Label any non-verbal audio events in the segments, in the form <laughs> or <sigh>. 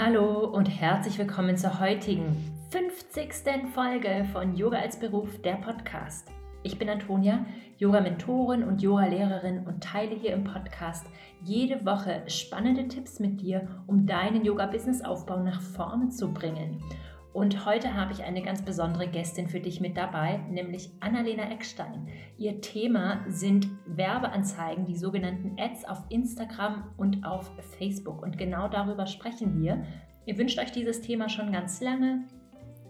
Hallo und herzlich willkommen zur heutigen 50. Folge von Yoga als Beruf, der Podcast. Ich bin Antonia, Yoga-Mentorin und Yoga-Lehrerin und teile hier im Podcast jede Woche spannende Tipps mit dir, um deinen Yoga-Business-Aufbau nach vorne zu bringen. Und heute habe ich eine ganz besondere Gästin für dich mit dabei, nämlich Annalena Eckstein. Ihr Thema sind Werbeanzeigen, die sogenannten Ads auf Instagram und auf Facebook. Und genau darüber sprechen wir. Ihr wünscht euch dieses Thema schon ganz lange.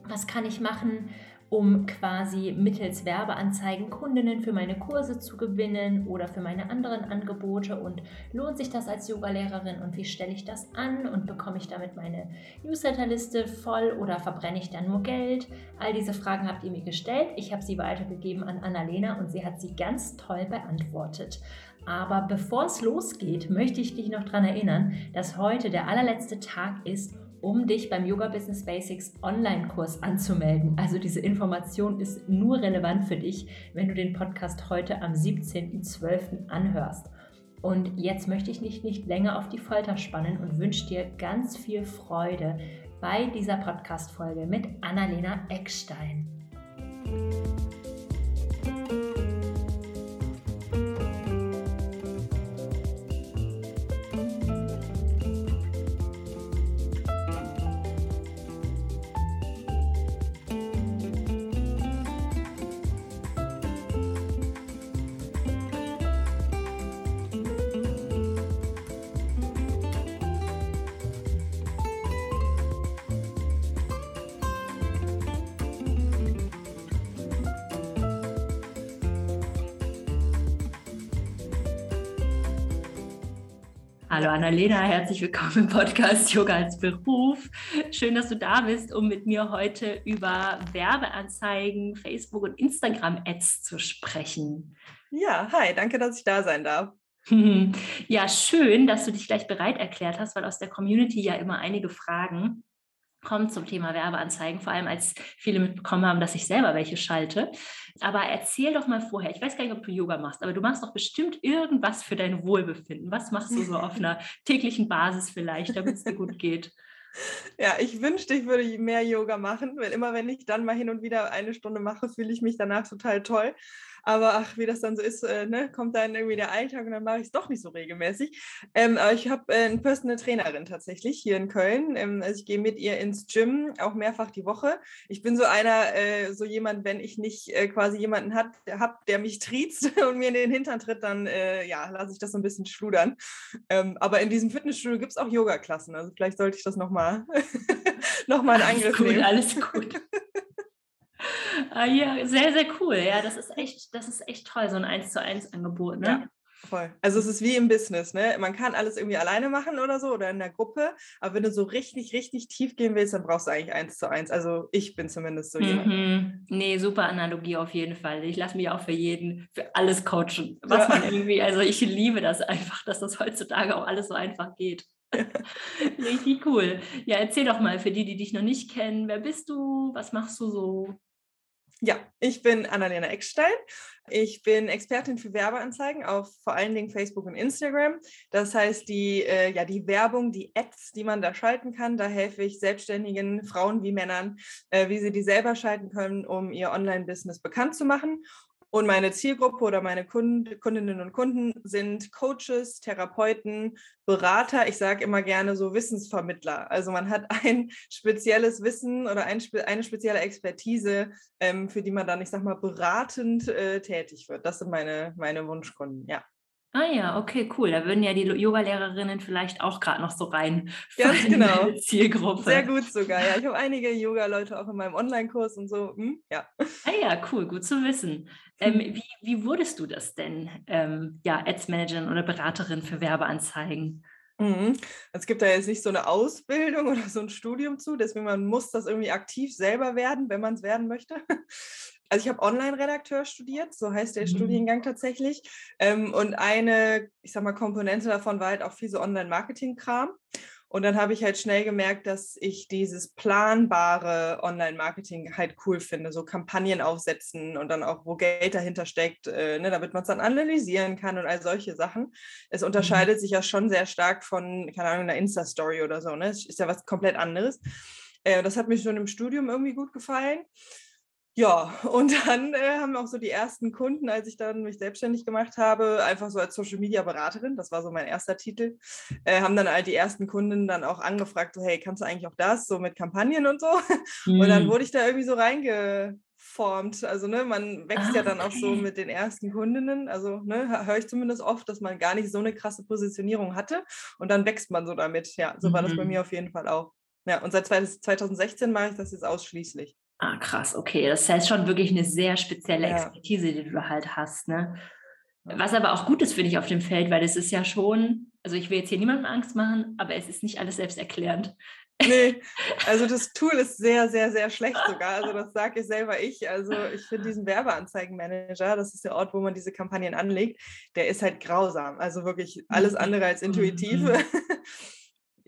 Was kann ich machen? Um quasi mittels Werbeanzeigen Kundinnen für meine Kurse zu gewinnen oder für meine anderen Angebote und lohnt sich das als Yogalehrerin und wie stelle ich das an und bekomme ich damit meine Newsletterliste voll oder verbrenne ich dann nur Geld? All diese Fragen habt ihr mir gestellt. Ich habe sie weitergegeben an Annalena und sie hat sie ganz toll beantwortet. Aber bevor es losgeht, möchte ich dich noch daran erinnern, dass heute der allerletzte Tag ist, um dich beim Yoga Business Basics Online-Kurs anzumelden. Also diese Information ist nur relevant für dich, wenn du den Podcast heute am 17.12. anhörst. Und jetzt möchte ich dich nicht länger auf die Folter spannen und wünsche dir ganz viel Freude bei dieser Podcast-Folge mit Annalena Eckstein. Hallo Annalena, herzlich willkommen im Podcast Yoga als Beruf. Schön, dass du da bist, um mit mir heute über Werbeanzeigen, Facebook und Instagram-Ads zu sprechen. Ja, hi, danke, dass ich da sein darf. <laughs> Ja, schön, dass du dich gleich bereit erklärt hast, weil aus der Community ja immer einige Fragen kommt zum Thema Werbeanzeigen, vor allem als viele mitbekommen haben, dass ich selber welche schalte. Aber erzähl doch mal vorher, ich weiß gar nicht, ob du Yoga machst, aber du machst doch bestimmt irgendwas für dein Wohlbefinden. Was machst du so auf einer <laughs> täglichen Basis vielleicht, damit es dir gut geht? Ja, ich wünschte, ich würde mehr Yoga machen, weil immer wenn ich dann mal hin und wieder eine Stunde mache, fühle ich mich danach total toll. Aber ach, wie das dann so ist, äh, ne, kommt dann irgendwie der Alltag und dann mache ich es doch nicht so regelmäßig. Ähm, aber ich habe äh, eine Personal Trainerin tatsächlich hier in Köln. Ähm, also ich gehe mit ihr ins Gym, auch mehrfach die Woche. Ich bin so einer, äh, so jemand, wenn ich nicht äh, quasi jemanden habe, der mich <laughs> triezt und mir in den Hintern tritt, dann äh, ja, lasse ich das so ein bisschen schludern. Ähm, aber in diesem Fitnessstudio gibt es auch Yoga-Klassen. Also vielleicht sollte ich das nochmal <laughs> noch mal in Angriff gut, nehmen. Alles <laughs> gut. Ah, ja, sehr, sehr cool. Ja, das ist echt, das ist echt toll, so ein 1 zu 1 Angebot, ne? Ja. Voll. Also es ist wie im Business, ne? Man kann alles irgendwie alleine machen oder so oder in der Gruppe, aber wenn du so richtig, richtig tief gehen willst, dann brauchst du eigentlich eins zu eins. Also ich bin zumindest so jemand. Mhm. Nee, super Analogie auf jeden Fall. Ich lasse mich auch für jeden, für alles coachen. Was ja. man irgendwie, also ich liebe das einfach, dass das heutzutage auch alles so einfach geht. <laughs> Richtig cool. Ja, erzähl doch mal für die, die dich noch nicht kennen, wer bist du? Was machst du so? Ja, ich bin Annalena Eckstein. Ich bin Expertin für Werbeanzeigen auf vor allen Dingen Facebook und Instagram. Das heißt, die, äh, ja, die Werbung, die Ads, die man da schalten kann, da helfe ich selbstständigen Frauen wie Männern, äh, wie sie die selber schalten können, um ihr Online-Business bekannt zu machen und meine Zielgruppe oder meine Kund Kundinnen und Kunden sind Coaches, Therapeuten, Berater. Ich sage immer gerne so Wissensvermittler. Also man hat <laughs> ein spezielles Wissen oder ein, eine spezielle Expertise, ähm, für die man dann, ich sag mal, beratend äh, tätig wird. Das sind meine, meine Wunschkunden, ja. Ah ja, okay, cool. Da würden ja die Yoga-Lehrerinnen vielleicht auch gerade noch so rein. Ganz genau. Zielgruppe. Sehr gut sogar. Ja, ich habe einige Yoga-Leute auch in meinem Online-Kurs und so. Hm, ja. Ah ja, cool, gut zu wissen. Ähm, wie, wie wurdest du das denn, ähm, ja, Ads-Managerin oder Beraterin für Werbeanzeigen? Mhm. Es gibt da jetzt nicht so eine Ausbildung <laughs> oder so ein Studium zu, deswegen man muss das irgendwie aktiv selber werden, wenn man es werden möchte. Also ich habe Online-Redakteur studiert, so heißt der mhm. Studiengang tatsächlich. Ähm, und eine, ich sag mal, Komponente davon war halt auch viel so Online-Marketing-Kram. Und dann habe ich halt schnell gemerkt, dass ich dieses planbare Online-Marketing halt cool finde. So Kampagnen aufsetzen und dann auch, wo Geld dahinter steckt, äh, ne, damit man es dann analysieren kann und all solche Sachen. Es mhm. unterscheidet mhm. sich ja schon sehr stark von, keine Ahnung, einer Insta-Story oder so. Ne? Es ist ja was komplett anderes. Äh, das hat mir schon im Studium irgendwie gut gefallen. Ja, und dann äh, haben auch so die ersten Kunden, als ich dann mich selbstständig gemacht habe, einfach so als Social Media Beraterin, das war so mein erster Titel, äh, haben dann all die ersten Kunden dann auch angefragt, so, hey, kannst du eigentlich auch das, so mit Kampagnen und so? Mhm. <laughs> Und dann hm. wurde ich da irgendwie so reingeformt. Also, ne, man wächst ah, ja dann okay. auch so mit den ersten Kundinnen. Also, ne, höre ich zumindest oft, dass man gar nicht so eine krasse Positionierung hatte und dann wächst man so damit. Ja, so mhm. war das bei mhm. mir auf jeden Fall auch. Ja, und seit 2016 mache ich das jetzt ausschließlich. Ah, krass, okay. Das heißt schon wirklich eine sehr spezielle Expertise, die du halt hast, ne? Was aber auch gut ist, finde ich, auf dem Feld, weil es ist ja schon, also ich will jetzt hier niemandem Angst machen, aber es ist nicht alles selbsterklärend. Nee, <laughs> also das Tool ist sehr, sehr, sehr schlecht sogar. Also das sage ich selber ich. Also ich finde diesen Werbeanzeigenmanager, das ist der Ort, wo man diese Kampagnen anlegt, der ist halt grausam. Also wirklich alles mhm. andere als intuitiv. <laughs>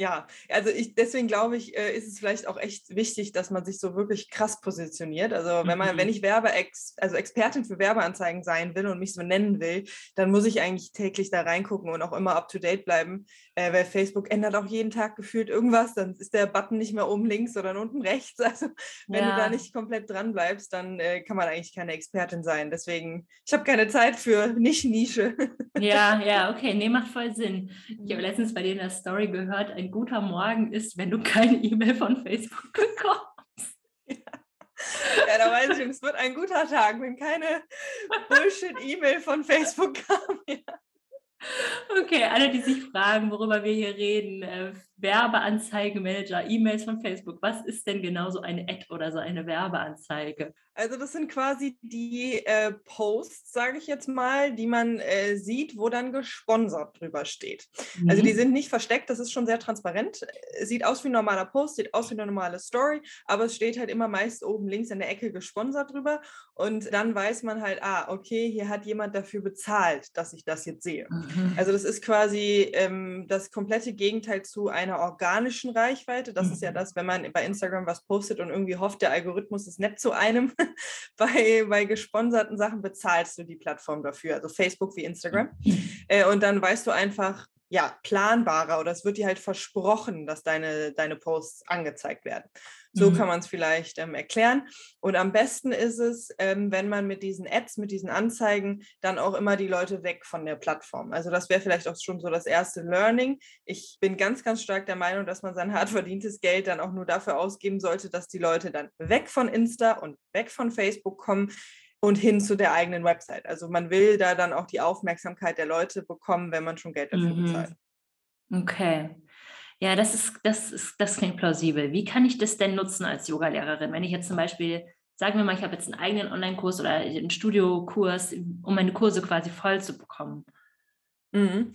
Mhm. ja, also ich, deswegen glaube ich, äh, ist es vielleicht auch echt wichtig, dass man sich so wirklich krass positioniert. Also wenn man, mhm. wenn ich Werbeex, also Expertin für Werbeanzeigen sein will und mich so nennen will, dann muss ich eigentlich täglich da reingucken und auch immer up to date bleiben, äh, weil Facebook ändert auch jeden Tag gefühlt irgendwas, dann ist der Button nicht mehr oben links, sondern unten rechts. <laughs> Also wenn ja. du da nicht komplett dran bleibst, dann äh, kann man eigentlich keine Expertin sein. Deswegen, ich habe keine Zeit für Nicht-Nische. Ja, <laughs> ja, okay, nee, macht voll Sinn. Ich habe letztens bei dir in der Story gehört, ein guter Morgen ist, wenn du keine E-Mail von Facebook <laughs> bekommst. Ja. Ja, da weiß ich, es wird ein guter Tag, wenn keine Bullshit-E-Mail von Facebook kam. Ja. Okay, alle, die sich fragen, worüber wir hier reden, äh, Werbeanzeigemanager, E-Mails von Facebook, was ist denn genau so eine Ad oder so eine Werbeanzeige? Also das sind quasi die äh, Posts, sage ich jetzt mal, die man äh, sieht, wo dann gesponsert drüber steht. Mhm. Also die mhm. sind nicht versteckt, das ist schon sehr transparent. Sieht aus wie ein normaler Post, sieht aus wie eine normale Story, aber es steht halt immer meist oben links in der Ecke gesponsert drüber und dann weiß man halt, ah, okay, hier hat jemand dafür bezahlt, dass ich das jetzt sehe. Mhm. Mhm. Also das ist quasi ähm, das komplette Gegenteil zu einer organischen Reichweite. Das ist ja mhm. das, wenn man bei Instagram was postet und irgendwie hofft, der Algorithmus ist nett zu einem. <laughs> bei, bei gesponserten Sachen bezahlst du die Plattform dafür, also Facebook wie Instagram. Mhm. Äh, und dann weißt du einfach, ja, planbarer oder es wird dir halt versprochen, dass deine, deine Posts angezeigt werden. So mhm. kann man es vielleicht ähm, erklären. Und am besten ist es, ähm, wenn man mit diesen Ads, mit diesen Anzeigen dann auch immer die Leute weg von der Plattform. Also das wäre vielleicht auch schon so das erste Learning. Ich bin ganz, ganz stark der Meinung, dass man sein <laughs> hart verdientes Geld dann auch nur dafür ausgeben sollte, dass die Leute dann weg von Insta und weg von Facebook kommen und hin zu der eigenen Website. Also man will da dann auch die Aufmerksamkeit der Leute bekommen, wenn man schon Geld dafür mhm. bezahlt. Okay. Ja, das ist, das ist, das klingt plausibel. Wie kann ich das denn nutzen als Yogalehrerin? Wenn ich jetzt zum Beispiel, sagen wir mal, ich habe jetzt einen eigenen Online-Kurs oder einen Studiokurs, um meine Kurse quasi voll zu bekommen. Mhm.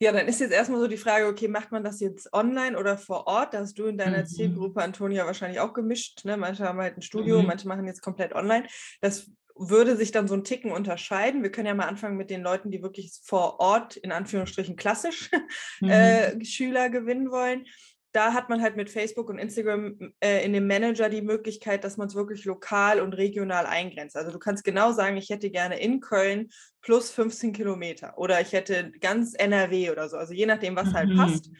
Ja, dann ist jetzt erstmal so die Frage, okay, macht man das jetzt online oder vor Ort? Da hast du in deiner mhm. Zielgruppe, Antonia, wahrscheinlich auch gemischt. Ne? Manche haben halt ein Studio, mhm. manche machen jetzt komplett online. Das würde sich dann so ein Ticken unterscheiden. Wir können ja mal anfangen mit den Leuten, die wirklich vor Ort, in Anführungsstrichen klassisch, <laughs> mhm. äh, Schüler gewinnen wollen. Da hat man halt mit Facebook und Instagram äh, in dem Manager die Möglichkeit, dass man es wirklich lokal und regional eingrenzt. Also du kannst genau sagen, ich hätte gerne in Köln plus 15 Kilometer oder ich hätte ganz NRW oder so. Also je nachdem, was halt mhm. halt passt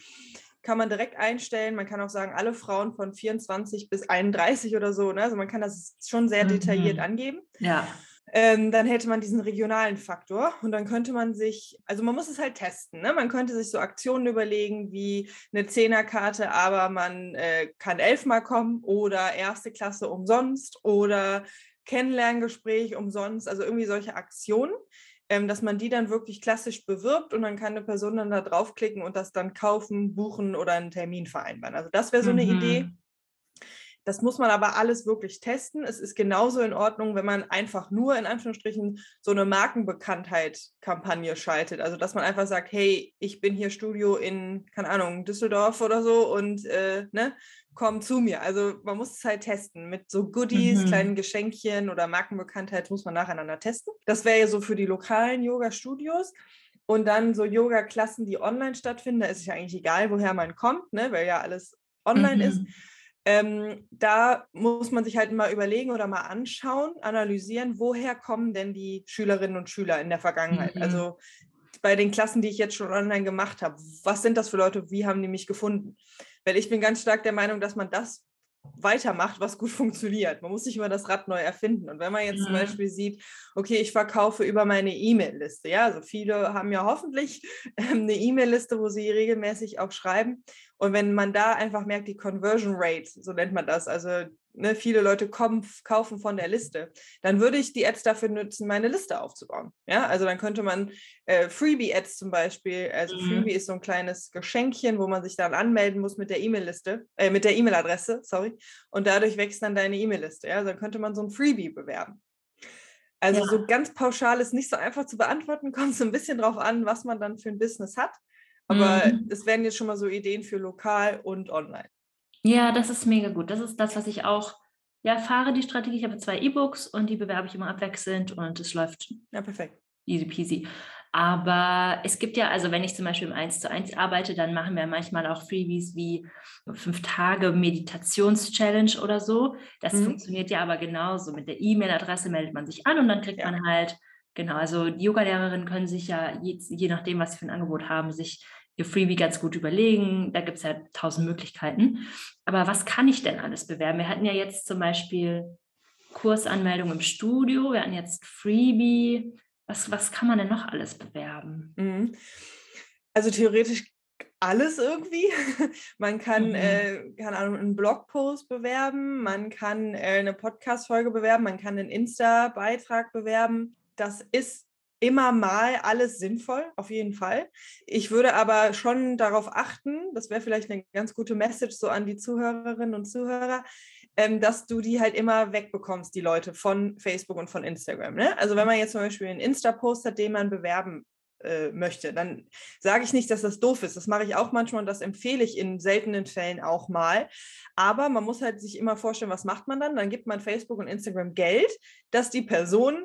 kann man direkt einstellen. Man kann auch sagen, alle Frauen von 24 bis 31 oder so. Ne? Also man kann das schon sehr detailliert mhm. angeben. Ja. Ähm, dann hätte man diesen regionalen Faktor und dann könnte man sich, also man muss es halt testen. Ne? Man könnte sich so Aktionen überlegen wie eine Zehnerkarte, aber man äh, kann elfmal kommen oder erste Klasse umsonst oder Kennenlerngespräch umsonst, also irgendwie solche Aktionen ähm, dass man die dann wirklich klassisch bewirbt und dann kann eine Person dann da draufklicken und das dann kaufen, buchen oder einen Termin vereinbaren. Also das wäre so eine mhm. Idee. Das muss man aber alles wirklich testen. Es ist genauso in Ordnung, wenn man einfach nur in Anführungsstrichen so eine Markenbekanntheit-Kampagne schaltet. Also dass man einfach sagt, hey, ich bin hier Studio in, keine Ahnung, Düsseldorf oder so und äh, ne, komm zu mir. Also man muss es halt testen. Mit so Goodies, mhm. kleinen Geschenkchen oder Markenbekanntheit muss man nacheinander testen. Das wäre ja so für die lokalen Yoga-Studios. und dann so Yoga-Klassen, die online stattfinden, da ist es ja eigentlich egal, woher man kommt, ne, weil ja alles online mhm. ist. Ähm, da muss man sich halt mal überlegen oder mal anschauen, analysieren, woher kommen denn die Schülerinnen und Schüler in der Vergangenheit? Mhm. Also bei den Klassen, die ich jetzt schon online gemacht habe, was sind das für Leute? Wie haben die mich gefunden? Weil ich bin ganz stark der Meinung, dass man das weitermacht, was gut funktioniert. Man muss nicht immer das Rad neu erfinden. Und wenn man jetzt mhm. zum Beispiel sieht, okay, ich verkaufe über meine E-Mail-Liste, ja, also viele haben ja hoffentlich ähm, eine E-Mail-Liste, wo sie regelmäßig auch schreiben. Und wenn man da einfach merkt, die Conversion Rate, so nennt man das, also ne, viele Leute kommen, kaufen von der Liste, dann würde ich die Ads dafür nutzen, meine Liste aufzubauen. Ja, also dann könnte man äh, Freebie-Ads zum Beispiel, also mhm. Freebie ist so ein kleines Geschenkchen, wo man sich dann anmelden muss mit der E-Mail-Liste, äh, mit der E-Mail-Adresse, sorry, und dadurch wächst dann deine E-Mail-Liste. Ja, also dann könnte man so ein Freebie bewerben. Also ja. so ganz pauschal ist nicht so einfach zu beantworten, <laughs> kommt so ein bisschen drauf an, was man dann für ein Business hat. Aber mhm. es werden jetzt schon mal so Ideen für lokal und online. Ja, das ist mega gut. Das ist das, was ich auch ja, fahre, die Strategie. Ich habe zwei E-Books und die bewerbe ich immer abwechselnd und es läuft ja, perfekt. easy peasy. Aber es gibt ja, also wenn ich zum Beispiel im 1 zu 1 arbeite, dann machen wir manchmal auch Freebies wie fünf Tage Meditations-Challenge oder so. Das mhm. funktioniert ja aber genauso. Mit der E-Mail-Adresse meldet man sich an und dann kriegt ja. man halt Genau, also die Yoga-Lehrerinnen können sich ja, je, je, nachdem, was sie für ein Angebot haben, sich ihr Freebie ganz gut überlegen. Da gibt es ja tausend Möglichkeiten. Aber was kann ich denn alles bewerben? Wir hatten ja jetzt zum Beispiel Kursanmeldung im Studio, wir hatten jetzt Freebie. Was, was kann man denn noch alles bewerben? Mhm. Also theoretisch alles irgendwie. <laughs> Man kann, mhm. äh, Ahnung, einen Blogpost bewerben, man kann äh, eine Podcast-Folge bewerben, man kann einen Insta-Beitrag bewerben das ist immer mal alles sinnvoll, auf jeden Fall. Ich würde aber schon darauf achten, das wäre vielleicht eine ganz gute Message so an die Zuhörerinnen und Zuhörer, ähm, dass du die halt immer wegbekommst, die Leute von Facebook und von Instagram. Ne? Also wenn man jetzt zum Beispiel einen Insta-Post hat, den man bewerben äh, möchte, dann sage ich nicht, dass das doof ist. Das mache ich auch manchmal und das empfehle ich in seltenen Fällen auch mal. Aber man muss halt sich immer vorstellen, was macht man dann? Dann gibt man Facebook und Instagram Geld, dass die Person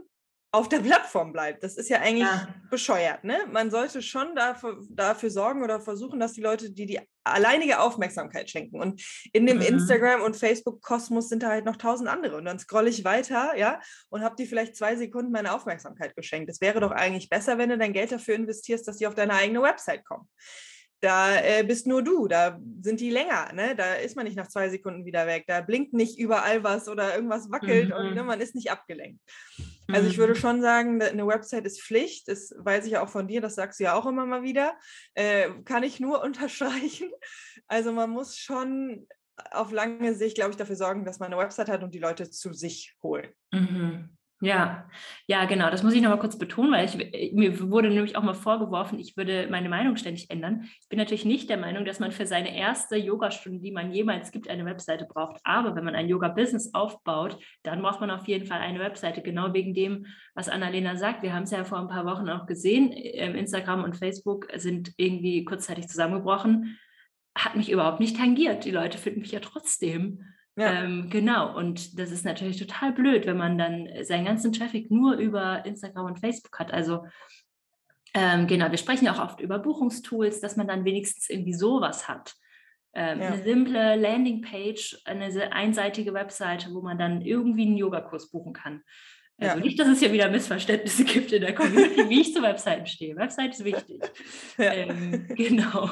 auf der Plattform bleibt. Das ist ja eigentlich ja. bescheuert. Ne? Man sollte schon dafür, dafür sorgen oder versuchen, dass die Leute, die die alleinige Aufmerksamkeit schenken. Und in dem mhm. Instagram- und Facebook-Kosmos sind da halt noch tausend andere. Und dann scrolle ich weiter, ja, und habe die vielleicht zwei Sekunden meine Aufmerksamkeit geschenkt. Es wäre doch eigentlich besser, wenn du dein Geld dafür investierst, dass die auf deine eigene Website kommen da äh, bist nur du, da sind die länger, ne? Da ist man nicht nach zwei Sekunden wieder weg, da blinkt nicht überall was oder irgendwas wackelt mhm. und ne, man ist nicht abgelenkt. Also ich würde mhm. schon sagen, eine Website ist Pflicht, das weiß ich ja auch von dir, das sagst du ja auch immer mal wieder, äh, kann ich nur <laughs> unterstreichen. Also man muss schon auf lange Sicht, glaube ich, dafür sorgen, dass man eine Website hat und die Leute zu sich holen. Mhm. Ja, ja, genau. Das muss ich noch mal kurz betonen, weil ich, äh, mir wurde nämlich auch mal vorgeworfen, ich würde meine Meinung ständig ändern. Ich bin natürlich nicht der Meinung, dass man für seine erste Yogastunde, die man jemals gibt, eine Webseite braucht. Aber wenn man ein Yoga-Business aufbaut, dann braucht man auf jeden Fall eine Webseite. Genau wegen dem, was Annalena sagt. Wir haben es ja vor ein paar Wochen auch gesehen. Ähm, Instagram und Facebook sind irgendwie kurzzeitig zusammengebrochen. Hat mich überhaupt nicht tangiert. Die Leute finden mich ja trotzdem. Ja. Ähm, genau, und das ist natürlich total blöd, wenn man dann seinen ganzen Traffic nur über Instagram und Facebook hat. Also ähm, genau, wir sprechen ja auch oft über Buchungstools, dass man dann wenigstens irgendwie sowas hat. Ähm, ja. Eine simple Landingpage, eine einseitige Webseite, wo man dann irgendwie einen Yogakurs buchen kann. Also ja. nicht, dass es ja wieder Missverständnisse <laughs> gibt in der Community, wie ich zu Webseiten stehe. Website ist wichtig. Ja. Ähm, genau.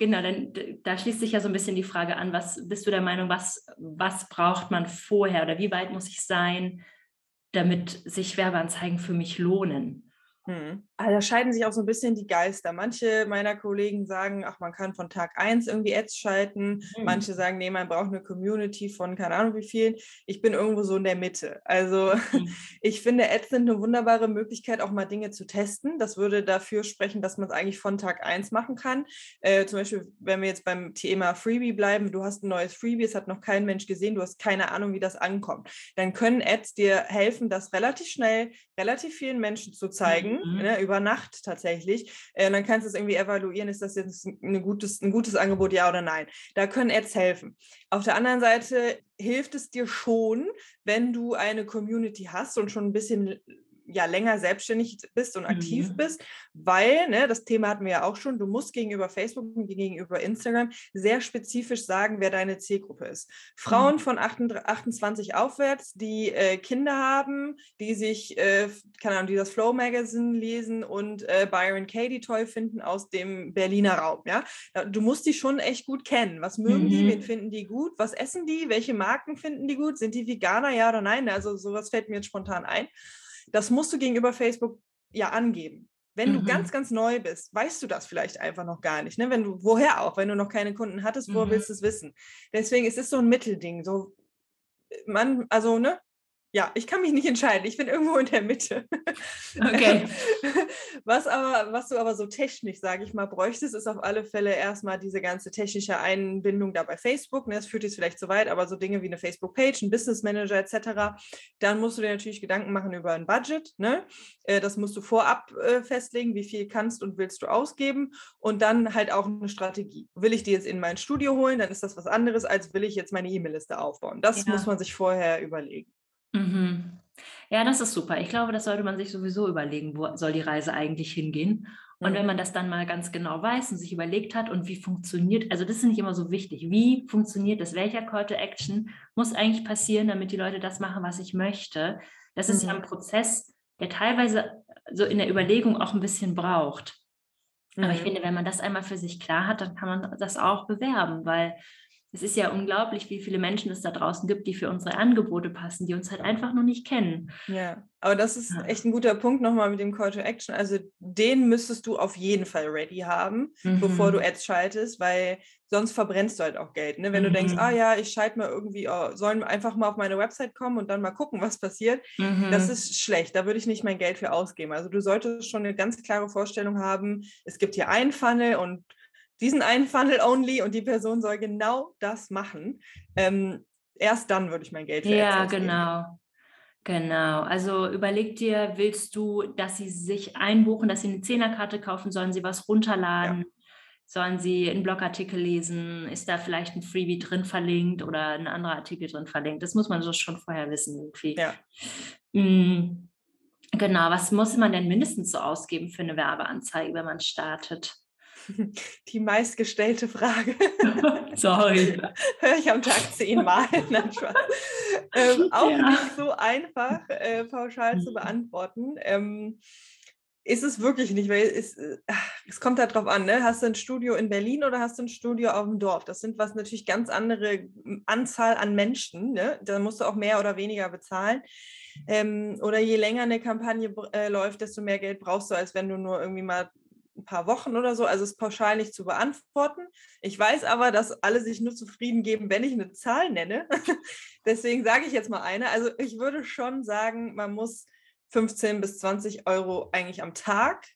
Genau, dann da schließt sich ja so ein bisschen die Frage an, was bist du der Meinung, was, was braucht man vorher oder wie weit muss ich sein, damit sich Werbeanzeigen für mich lohnen? Hm. Also da scheiden sich auch so ein bisschen die Geister. Manche meiner Kollegen sagen, ach, man kann von Tag 1 irgendwie Ads schalten. Hm. Manche sagen, nee, man braucht eine Community von keine Ahnung wie vielen. Ich bin irgendwo so in der Mitte. Also hm. <laughs> ich finde, Ads sind eine wunderbare Möglichkeit, auch mal Dinge zu testen. Das würde dafür sprechen, dass man es eigentlich von Tag 1 machen kann. Äh, zum Beispiel, wenn wir jetzt beim Thema Freebie bleiben, du hast ein neues Freebie, es hat noch kein Mensch gesehen, du hast keine Ahnung, wie das ankommt. Dann können Ads dir helfen, das relativ schnell, relativ vielen Menschen zu zeigen mhm. ne, über Nacht tatsächlich. Äh, dann kannst du es irgendwie evaluieren, ist das jetzt ein gutes, ein gutes Angebot, ja oder nein. Da können Ads helfen. Auf der anderen Seite hilft es dir schon, wenn du eine Community hast und schon ein bisschen ja länger selbstständig bist und aktiv Mhm. bist, weil, ne, das Thema hatten wir ja auch schon, du musst gegenüber Facebook und gegenüber Instagram sehr spezifisch sagen, wer deine Zielgruppe ist. Frauen von 28 28 aufwärts, die äh, Kinder haben, die sich, äh, keine Ahnung, die das Flow Magazine lesen und äh, Byron Katie toll finden aus dem Berliner Raum, ja. Du musst die schon echt gut kennen. Was mögen die? Mhm. Wen finden die gut? Was essen die? Welche Marken finden die gut? Sind die Veganer, ja oder nein? Also sowas fällt mir jetzt spontan ein. Das musst du gegenüber Facebook ja angeben. Wenn du Mhm. ganz, ganz neu bist, weißt du das vielleicht einfach noch gar nicht. Ne? Wenn du, woher auch, wenn du noch keine Kunden hattest, woher Mhm. willst du es wissen? Deswegen ist es so ein Mittelding. So, man, also, ne? Ja, ich kann mich nicht entscheiden. Ich bin irgendwo in der Mitte. Okay. <laughs> Was aber, was du aber so technisch, sage ich mal, bräuchtest, ist auf alle Fälle erstmal diese ganze technische Einbindung da bei Facebook. Ne? Das führt jetzt vielleicht zu weit, aber so Dinge wie eine Facebook-Page, ein Business Manager etc. Dann musst du dir natürlich Gedanken machen über ein Budget. Ne? Äh, Das musst du vorab äh, festlegen, wie viel kannst und willst du ausgeben. Und dann halt auch eine Strategie. Will ich die jetzt in mein Studio holen, dann ist das was anderes, als will ich jetzt meine E-Mail-Liste aufbauen. Das Ja. muss man sich vorher überlegen. Mhm. Ja, das ist super. Ich glaube, das sollte man sich sowieso überlegen, wo soll die Reise eigentlich hingehen. Und Mhm. wenn man das dann mal ganz genau weiß und sich überlegt hat und wie funktioniert, also das ist nicht immer so wichtig, wie funktioniert das, welcher Call to Action muss eigentlich passieren, damit die Leute das machen, was ich möchte. Das ist ja Mhm. ein Prozess, der teilweise so in der Überlegung auch ein bisschen braucht. Aber ich Mhm. finde, wenn man das einmal für sich klar hat, dann kann man das auch bewerben, weil es ist ja unglaublich, wie viele Menschen es da draußen gibt, die für unsere Angebote passen, die uns halt einfach noch nicht kennen. Ja, aber das ist Ja. echt ein guter Punkt nochmal mit dem Call to Action. Also den müsstest du auf jeden Fall ready haben, bevor du Mhm. Ads schaltest, weil sonst verbrennst du halt auch Geld. Ne? Wenn du denkst, ah Mhm. ja, ich schalte mal irgendwie, oh, sollen einfach mal auf meine Website kommen und dann mal gucken, was passiert. Das Mhm. ist schlecht, da würde ich nicht mein Geld für ausgeben. Also du solltest schon eine ganz klare Vorstellung haben, es gibt hier einen Funnel und diesen einen Funnel only und die Person soll genau das machen. Ähm, erst dann würde ich mein Geld für Ads Ja, ausgeben. genau. Genau. Also überleg dir, willst du, dass sie sich einbuchen, dass sie eine Zehnerkarte kaufen? Sollen sie was runterladen? Sollen sie einen Blogartikel lesen? Ist da vielleicht ein Freebie drin verlinkt oder ein anderer Artikel drin verlinkt? Das muss man so schon vorher wissen irgendwie. Ja. Mm, Genau, was muss man denn mindestens so ausgeben für eine Werbeanzeige, wenn man startet? <laughs> Die meistgestellte Frage. <laughs> Sorry. <laughs> Höre ich am Tag zehnmal. Nein, ähm, auch Ja. nicht so einfach äh, pauschal zu Mhm. beantworten. Ähm, ist es wirklich nicht, weil es, äh, es kommt halt drauf an, ne? Hast du ein Studio in Berlin oder hast du ein Studio auf dem Dorf? Das sind was natürlich ganz andere Anzahl an Menschen, ne? Da musst du auch mehr oder weniger bezahlen. Ähm, oder je länger eine Kampagne äh, läuft, desto mehr Geld brauchst du, als wenn du nur irgendwie mal ein paar Wochen oder so. Also es ist pauschal nicht zu beantworten. Ich weiß aber, dass alle sich nur zufrieden geben, wenn ich eine Zahl nenne. <laughs> Deswegen sage ich jetzt mal eine. Also ich würde schon sagen, man muss 15 bis 20 Euro eigentlich am Tag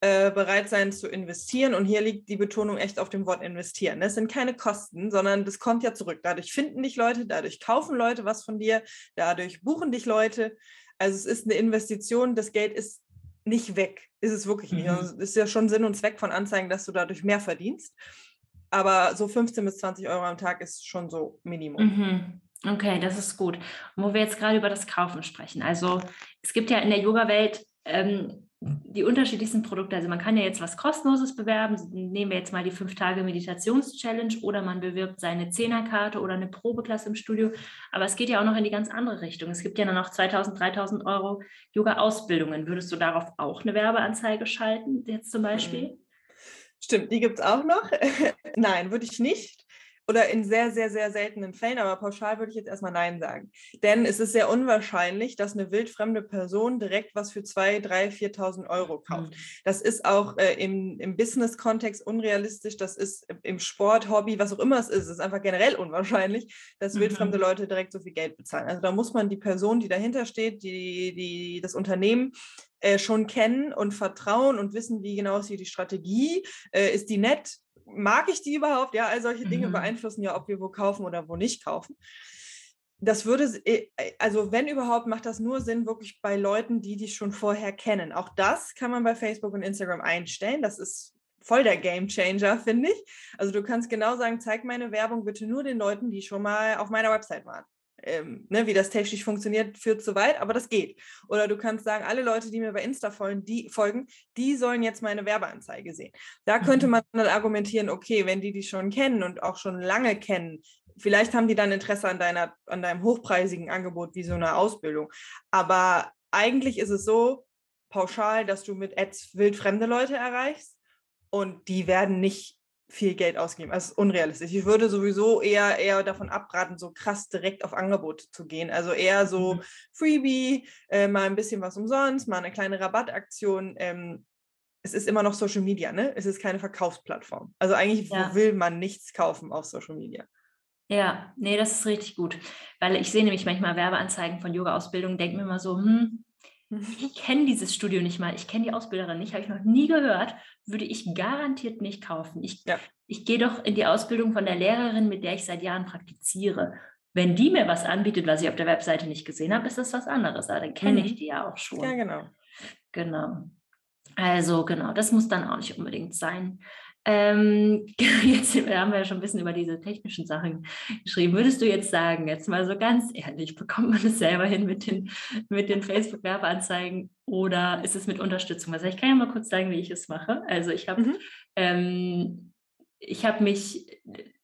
äh, bereit sein zu investieren. Und hier liegt die Betonung echt auf dem Wort investieren. Das sind keine Kosten, sondern das kommt ja zurück. Dadurch finden dich Leute, dadurch kaufen Leute was von dir, dadurch buchen dich Leute. Also es ist eine Investition, das Geld ist nicht weg. Ist es wirklich nicht. Mhm. Also es ist ja schon Sinn und Zweck von Anzeigen, dass du dadurch mehr verdienst. Aber so 15 bis 20 Euro am Tag ist schon so Minimum. Mhm. Okay, das ist gut. Und wo wir jetzt gerade über das Kaufen sprechen. Also es gibt ja in der Yoga-Welt ähm, die unterschiedlichsten Produkte. Also man kann ja jetzt was Kostenloses bewerben. Nehmen wir jetzt mal die 5-Tage-Meditations-Challenge oder man bewirbt seine Zehnerkarte oder eine Probeklasse im Studio. Aber es geht ja auch noch in die ganz andere Richtung. Es gibt ja dann noch 2000, 3000 Euro Yoga-Ausbildungen. Würdest du darauf auch eine Werbeanzeige schalten, jetzt zum Beispiel? Stimmt, die gibt es auch noch. <laughs> Nein, würde ich nicht. Oder in sehr, sehr, sehr seltenen Fällen, aber pauschal würde ich jetzt erstmal Nein sagen. Denn es ist sehr unwahrscheinlich, dass eine wildfremde Person direkt was für 2.000, 3.000, 4.000 Euro kauft. Das ist auch äh, im, im Business-Kontext unrealistisch. Das ist im Sport, Hobby, was auch immer es ist, ist einfach generell unwahrscheinlich, dass Mhm. wildfremde Leute direkt so viel Geld bezahlen. Also da muss man die Person, die dahinter steht, die, die das Unternehmen äh, schon kennen und vertrauen und wissen, wie genau ist hier die Strategie, äh, ist die nett, mag ich die überhaupt? Ja, all solche Dinge Mhm. beeinflussen ja, ob wir wo kaufen oder wo nicht kaufen. Das würde, äh, äh, also wenn überhaupt, macht das nur Sinn wirklich bei Leuten, die dich schon vorher kennen. Auch das kann man bei Facebook und Instagram einstellen. Das ist voll der Game Changer, finde ich. Also du kannst genau sagen, zeig meine Werbung bitte nur den Leuten, die schon mal auf meiner Website waren. Ähm, ne, wie das technisch funktioniert, führt zu weit, aber das geht. Oder du kannst sagen, alle Leute, die mir bei Insta folgen, die, folgen, die sollen jetzt meine Werbeanzeige sehen. Da könnte mhm. man dann argumentieren, okay, wenn die die schon kennen und auch schon lange kennen, vielleicht haben die dann Interesse an, deiner, an deinem hochpreisigen Angebot wie so eine Ausbildung. Aber eigentlich ist es so pauschal, dass du mit Ads wildfremde Leute erreichst und die werden nicht viel Geld ausgeben. Also unrealistisch. Ich würde sowieso eher, eher davon abraten, so krass direkt auf Angebote zu gehen. Also eher so mhm. Freebie, äh, mal ein bisschen was umsonst, mal eine kleine Rabattaktion. Ähm, es ist immer noch Social Media, ne? Es ist keine Verkaufsplattform. Also eigentlich ja. will man nichts kaufen auf Social Media. Ja, nee, das ist richtig gut. Weil ich sehe nämlich manchmal Werbeanzeigen von Yoga-Ausbildungen, denke mir immer so, hm, ich kenne dieses Studio nicht mal, ich kenne die Ausbilderin nicht, habe ich noch nie gehört, würde ich garantiert nicht kaufen. Ich, ja. ich gehe doch in die Ausbildung von der Lehrerin, mit der ich seit Jahren praktiziere. Wenn die mir was anbietet, was ich auf der Webseite nicht gesehen habe, ist das was anderes. Aber dann kenne mhm. ich die ja auch schon. Ja, genau. Genau. Also genau, das muss dann auch nicht unbedingt sein. Ähm, <laughs> jetzt haben wir ja schon ein bisschen über diese technischen Sachen geschrieben. Würdest du jetzt sagen, jetzt mal so ganz ehrlich, bekommt man es selber hin mit den, mit den Facebook-Werbeanzeigen oder ist es mit Unterstützung? Also ich kann ja mal kurz sagen, wie ich es mache. Also ich habe mhm. ähm, ich habe mich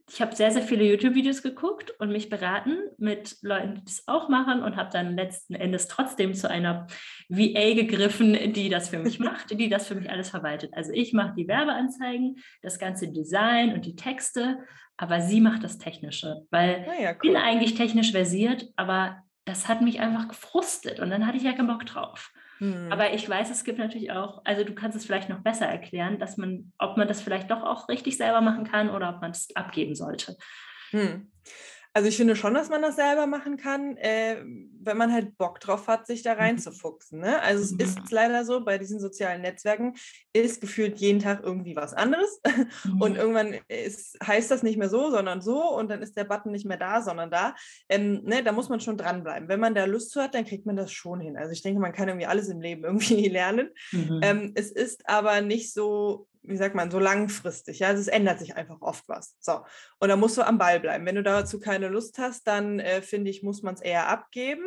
ich habe sehr, sehr viele YouTube-Videos geguckt und mich beraten mit Leuten, die das auch machen und habe dann letzten Endes trotzdem zu einer VA gegriffen, die das für mich <laughs> macht, die das für mich alles verwaltet. Also ich mache die Werbeanzeigen, das ganze Design und die Texte, aber sie macht das Technische, weil ah ja, cool. ich bin eigentlich technisch versiert, aber das hat mich einfach gefrustet und dann hatte ich ja keinen Bock drauf. Hm. Aber ich weiß, es gibt natürlich auch, also du kannst es vielleicht noch besser erklären, dass man, ob man das vielleicht doch auch richtig selber machen kann oder ob man es abgeben sollte. Hm. Also ich finde schon, dass man das selber machen kann, äh, wenn man halt Bock drauf hat, sich da mhm. reinzufuchsen. Ne? Also es ist mhm. leider so, bei diesen sozialen Netzwerken ist gefühlt jeden Tag irgendwie was anderes. <laughs> Mhm. Und irgendwann ist, heißt das nicht mehr so, sondern so. Und dann ist der Button nicht mehr da, sondern da. Ähm, ne, da muss man schon dranbleiben. Wenn man da Lust zu hat, dann kriegt man das schon hin. Also ich denke, man kann irgendwie alles im Leben <laughs> irgendwie lernen. Mhm. Ähm, es ist aber nicht so wie sagt man, so langfristig. Ja, also es ändert sich einfach oft was. So. Und da musst du am Ball bleiben. Wenn du dazu keine Lust hast, dann äh, finde ich, muss man es eher abgeben.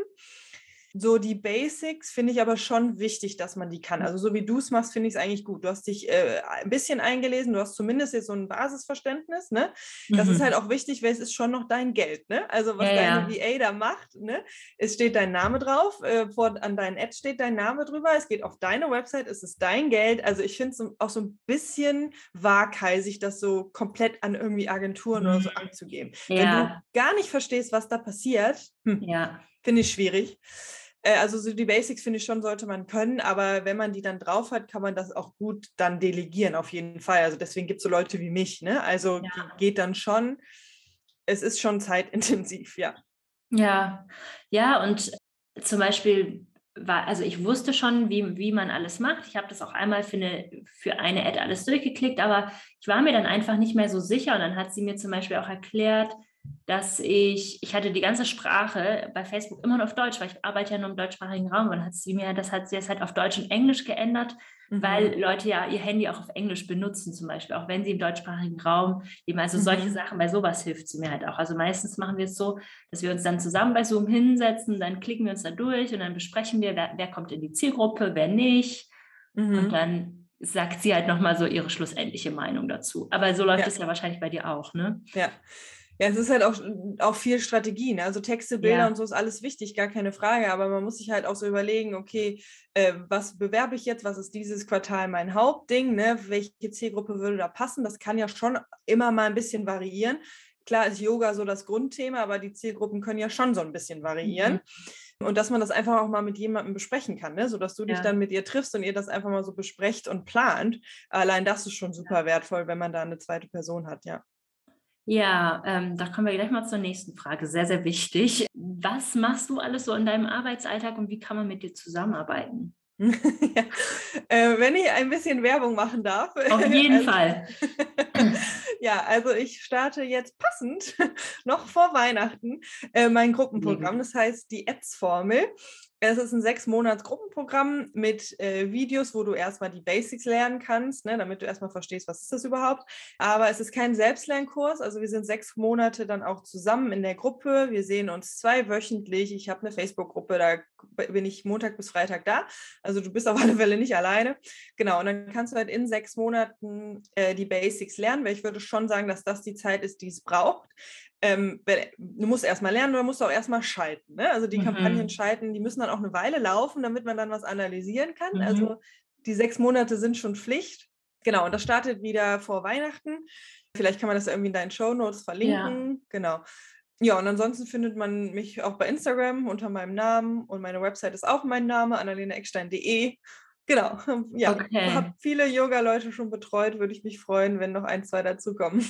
So die Basics finde ich aber schon wichtig, dass man die kann. Also so wie du es machst, finde ich es eigentlich gut. Du hast dich äh, ein bisschen eingelesen, du hast zumindest jetzt so ein Basisverständnis. Ne? Das mhm. ist halt auch wichtig, weil es ist schon noch dein Geld. Ne? Also was ja, deine ja. VA da macht, ne? es steht dein Name drauf, äh, vor, an deinen Ads steht dein Name drüber, es geht auf deine Website, es ist dein Geld. Also ich finde es auch so ein bisschen waghalsig, das so komplett an irgendwie Agenturen mhm. oder so mhm. anzugeben. Ja. Wenn du gar nicht verstehst, was da passiert, hm, ja. Finde ich schwierig. Äh, also so die Basics finde ich schon, sollte man können, aber wenn man die dann drauf hat, kann man das auch gut dann delegieren, auf jeden Fall. Also deswegen gibt es so Leute wie mich, ne? Also ja. geht dann schon. Es ist schon zeitintensiv, ja. Ja, ja, und zum Beispiel war, also ich wusste schon, wie, wie man alles macht. Ich habe das auch einmal für eine, für eine Ad alles durchgeklickt, aber ich war mir dann einfach nicht mehr so sicher. Und dann hat sie mir zum Beispiel auch erklärt, dass ich, ich hatte die ganze Sprache bei Facebook immer nur auf Deutsch, weil ich arbeite ja nur im deutschsprachigen Raum und hat sie mir, das hat sie jetzt halt auf Deutsch und Englisch geändert, mhm. weil Leute ja ihr Handy auch auf Englisch benutzen zum Beispiel, auch wenn sie im deutschsprachigen Raum eben, also mhm. solche Sachen, bei sowas hilft sie mir halt auch. Also meistens machen wir es so, dass wir uns dann zusammen bei Zoom hinsetzen, dann klicken wir uns da durch und dann besprechen wir, wer, wer kommt in die Zielgruppe, wer nicht mhm. und dann sagt sie halt nochmal so ihre schlussendliche Meinung dazu. Aber so läuft es ja. ja wahrscheinlich bei dir auch, ne? Ja. Ja, es ist halt auch, auch viel Strategie. Ne? Also Texte, Bilder ja. und so ist alles wichtig, gar keine Frage. Aber man muss sich halt auch so überlegen, okay, äh, was bewerbe ich jetzt? Was ist dieses Quartal mein Hauptding? Ne? Welche Zielgruppe würde da passen? Das kann ja schon immer mal ein bisschen variieren. Klar ist Yoga so das Grundthema, aber die Zielgruppen können ja schon so ein bisschen variieren. Mhm. Und dass man das einfach auch mal mit jemandem besprechen kann, ne? sodass du ja. dich dann mit ihr triffst und ihr das einfach mal so besprecht und plant. Allein das ist schon super wertvoll, wenn man da eine zweite Person hat, ja. Ja, ähm, da kommen wir gleich mal zur nächsten Frage. Sehr, sehr wichtig. Was machst du alles so in deinem Arbeitsalltag und wie kann man mit dir zusammenarbeiten? <laughs> ja. äh, wenn ich ein bisschen Werbung machen darf. Auf <laughs> jeden also, Fall. <laughs> ja, also ich starte jetzt passend <laughs> noch vor Weihnachten äh, mein Gruppenprogramm. Das heißt die Ads-Formel. Es ist ein sechs Monats Gruppenprogramm mit äh, Videos, wo du erstmal die Basics lernen kannst, ne, damit du erstmal verstehst, was ist das überhaupt. Aber es ist kein Selbstlernkurs. Also wir sind sechs Monate dann auch zusammen in der Gruppe. Wir sehen uns zweiwöchentlich. Ich habe eine Facebook-Gruppe, da bin ich Montag bis Freitag da. Also du bist auf alle Fälle nicht alleine. Genau, und dann kannst du halt in sechs Monaten äh, die Basics lernen, weil ich würde schon sagen, dass das die Zeit ist, die es braucht ähm, du musst erstmal lernen oder musst auch erstmal schalten. Ne? Also die mhm. Kampagnen schalten, die müssen dann auch eine Weile laufen, damit man dann was analysieren kann. Mhm. Also die sechs Monate sind schon Pflicht. Genau, und das startet wieder vor Weihnachten. Vielleicht kann man das irgendwie in deinen Show Notes verlinken. Ja. Genau. Ja, und ansonsten findet man mich auch bei Instagram unter meinem Namen und meine Website ist auch mein Name, annaleneeckstein.de. Genau, <laughs> ja. Okay. Habe viele Yoga-Leute schon betreut, würde ich mich freuen, wenn noch ein, zwei dazukommen. <laughs>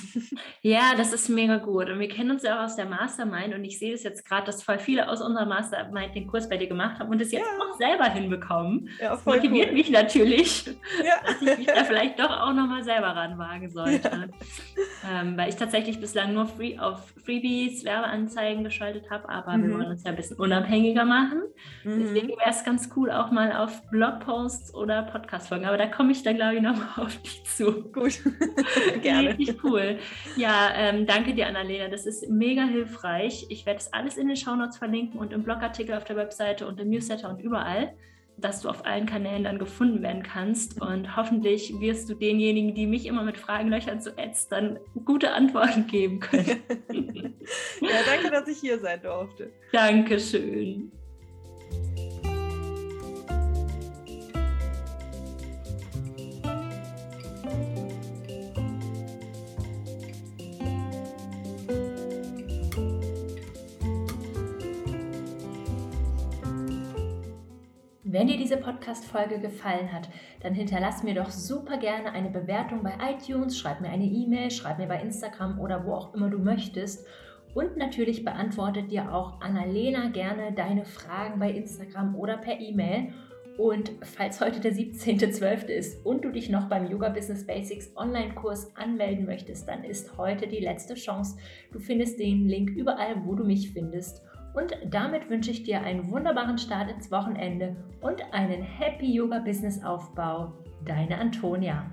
Ja, das ist mega gut. Und wir kennen uns ja auch aus der Mastermind und ich sehe es jetzt gerade, dass voll viele aus unserer Mastermind den Kurs bei dir gemacht haben und es jetzt ja. auch selber hinbekommen. Ja, das motiviert cool. mich natürlich, <laughs> ja. dass ich mich da vielleicht doch auch nochmal selber ranwagen sollte. Ja. Ähm, weil ich tatsächlich bislang nur free auf Freebies, Werbeanzeigen geschaltet habe, aber mhm. wir wollen uns ja ein bisschen unabhängiger machen. Mhm. Deswegen wäre es ganz cool, auch mal auf Blogposts oder Podcast-Folgen. Aber da komme ich dann, glaube ich, nochmal <laughs> auf dich zu. Gut, <laughs> gerne. Richtig cool. Ja, ähm, danke dir, Annalena. Das ist mega hilfreich. Ich werde es alles in den Shownotes verlinken und im Blogartikel auf der Webseite und im Newsletter und überall, dass du auf allen Kanälen dann gefunden werden kannst. Und hoffentlich wirst du denjenigen, die mich immer mit Fragen löchern zu ätzt, dann gute Antworten geben können. <laughs> ja, danke, dass ich hier sein durfte. Dankeschön. Wenn dir diese Podcast-Folge gefallen hat, dann hinterlass mir doch super gerne eine Bewertung bei iTunes, schreib mir eine E-Mail, schreib mir bei Instagram oder wo auch immer du möchtest. Und natürlich beantwortet dir auch Annalena gerne deine Fragen bei Instagram oder per E-Mail. Und falls heute der 17.12. ist und du dich noch beim Yoga Business Basics Online-Kurs anmelden möchtest, dann ist heute die letzte Chance. Du findest den Link überall, wo du mich findest. Und damit wünsche ich dir einen wunderbaren Start ins Wochenende und einen Happy Yoga Business Aufbau. Deine Antonia.